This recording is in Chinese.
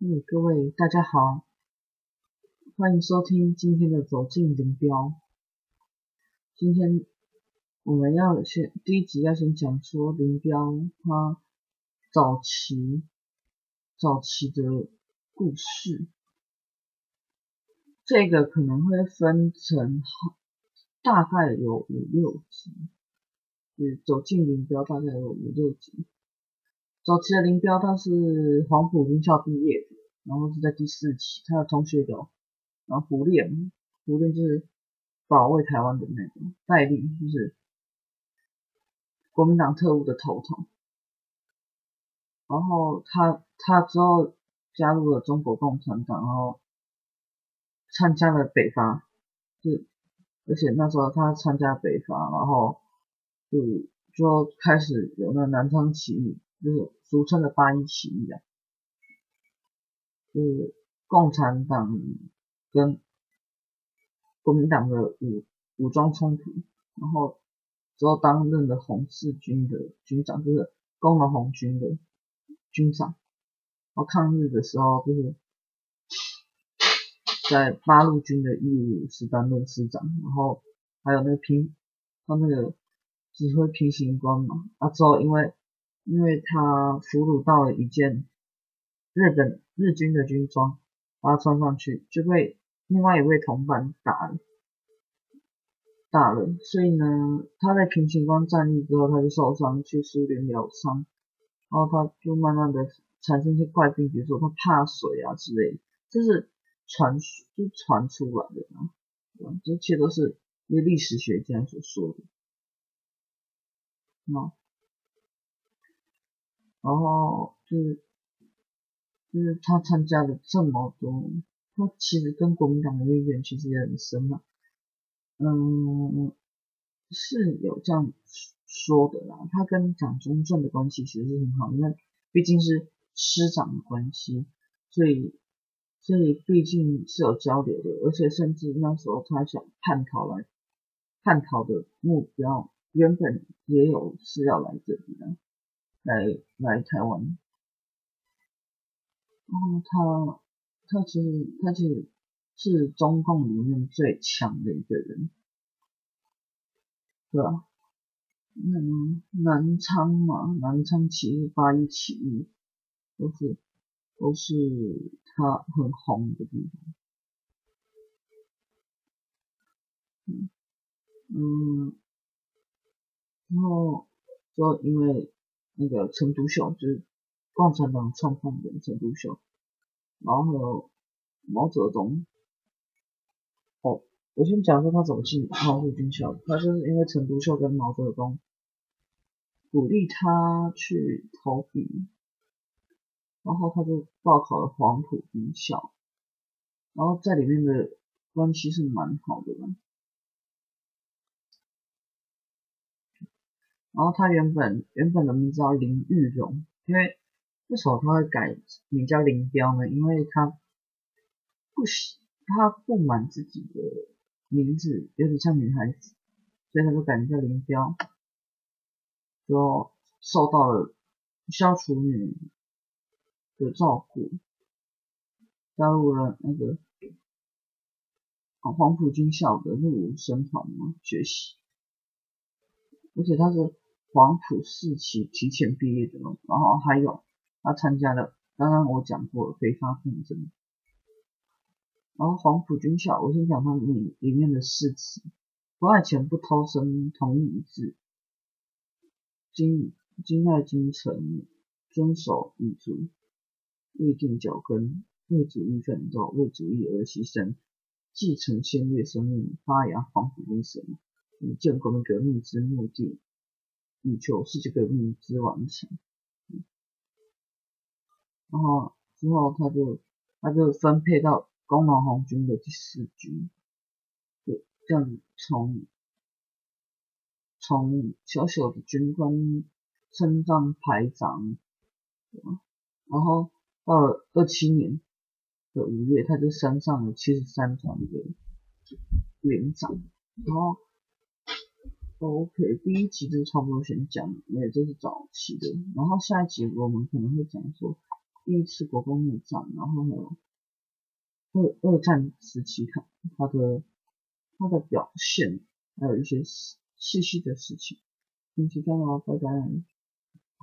嗯，各位大家好，欢迎收听今天的走进林标。今天我们要先第一集要先讲说林标他早期早期的故事，这个可能会分成好大概有五六集，就是走进林标大概有五六集。早期的林彪他是黄埔军校毕业的，然后是在第四期，他的同学有，然后胡练，胡练就是保卫台湾的那个，戴笠就是国民党特务的头头，然后他他之后加入了中国共产党，然后参加了北伐，就而且那时候他参加北伐，然后就就开始有那南昌起义。就是俗称的八一起义啊，是共产党跟国民党的武武装冲突，然后之后担任了红四军的军长，就是工农红军的军长。然后抗日的时候，就是在八路军的义务师担任师长，然后还有那个平他那个指挥平型关嘛，啊之后因为。因为他俘虏到了一件日本日军的军装，把他穿上去就被另外一位同伴打了，打了，所以呢，他在平型关战役之后他就受伤，去苏联疗伤，然后他就慢慢的产生一些怪病，比如说他怕水啊之类的，这是传就传出来的啊，这一切都是一个历史学家所说的，然后就是就是他参加了这么多，他其实跟国民党的渊源其实也很深嘛，嗯，是有这样说的啦。他跟蒋中正的关系其实是很好，因为毕竟是师长的关系，所以所以毕竟是有交流的，而且甚至那时候他想叛逃来叛逃的目标，原本也有是要来这里的。来来台湾，然后他他其实他其实是中共里面最强的一个人，对吧？嗯，南昌嘛，南昌起义、八一起义，都是都是他很红的地方。嗯嗯，然后就因为。那个陈独秀就是共产党创办人陈独秀，然后毛泽东。哦，我先讲说他怎么进黄埔军校，他就是因为陈独秀跟毛泽东鼓励他去投笔，然后他就报考了黄埔军校，然后在里面的关系是蛮好的嘛。然后他原本原本的名字叫林玉荣，因为为什么他会改名叫林彪呢？因为他不喜他不满自己的名字有点像女孩子，所以他就改名叫林彪，就受到了消除女的照顾，加入了那个黄埔军校的入伍生团嘛学习，而且他是。黄埔四期提前毕业的嘛，然后还有他参加了刚刚我讲过的北伐战争，然后黄埔军校，我先讲它里里面的誓词：不爱钱，不偷生，同意一致，精精爱精诚，遵守遗嘱，立定脚跟，为主义奋斗，为主义而牺牲，继承先烈生命，发扬黄埔精神，以建国革命之目的。以求世界革命之完成，然后之后他就他就分配到工农红军的第四军，就这样子从从小小的军官升上排长，然后到了二七年的五月，他就升上了七十三团的连长，然后。OK，第一集就差不多先讲，因为这是早期的。然后下一集我们可能会讲说，第一次国共内战，然后还有二二战时期他他的他的表现，还有一些细细的事情。谢谢大家，拜拜。